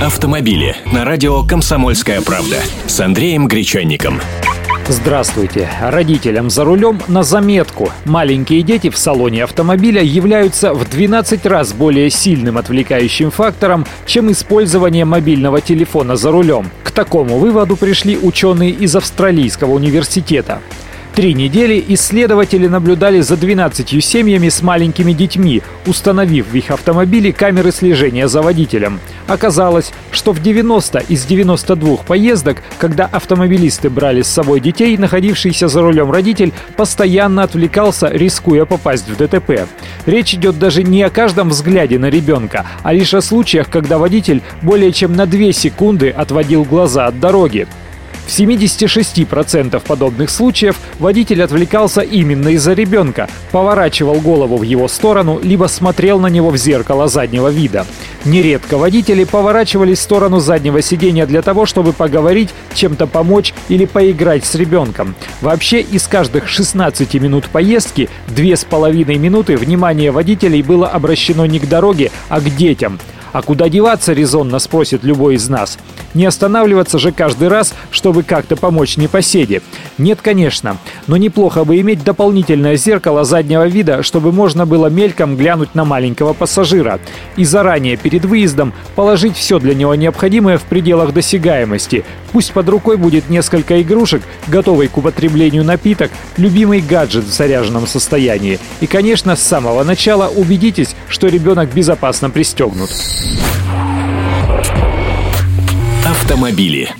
Автомобили на радио «Комсомольская правда» с Андреем Гречанником. Здравствуйте. Родителям за рулем на заметку. Маленькие дети в салоне автомобиля являются в 12 раз более сильным отвлекающим фактором, чем использование мобильного телефона за рулем. К такому выводу пришли ученые из Австралийского университета. Три недели исследователи наблюдали за 12 семьями с маленькими детьми, установив в их автомобиле камеры слежения за водителем. Оказалось, что в 90 из 92 поездок, когда автомобилисты брали с собой детей, находившийся за рулем родитель постоянно отвлекался, рискуя попасть в ДТП. Речь идет даже не о каждом взгляде на ребенка, а лишь о случаях, когда водитель более чем на 2 секунды отводил глаза от дороги. В 76% подобных случаев водитель отвлекался именно из-за ребенка, поворачивал голову в его сторону, либо смотрел на него в зеркало заднего вида. Нередко водители поворачивались в сторону заднего сидения для того, чтобы поговорить, чем-то помочь или поиграть с ребенком. Вообще, из каждых 16 минут поездки, 2,5 минуты внимание водителей было обращено не к дороге, а к детям. А куда деваться, резонно спросит любой из нас. Не останавливаться же каждый раз, чтобы как-то помочь непоседе. Нет, конечно, но неплохо бы иметь дополнительное зеркало заднего вида, чтобы можно было мельком глянуть на маленького пассажира. И заранее перед выездом положить все для него необходимое в пределах досягаемости. Пусть под рукой будет несколько игрушек, готовый к употреблению напиток, любимый гаджет в заряженном состоянии. И, конечно, с самого начала убедитесь, что ребенок безопасно пристегнут. Автомобили.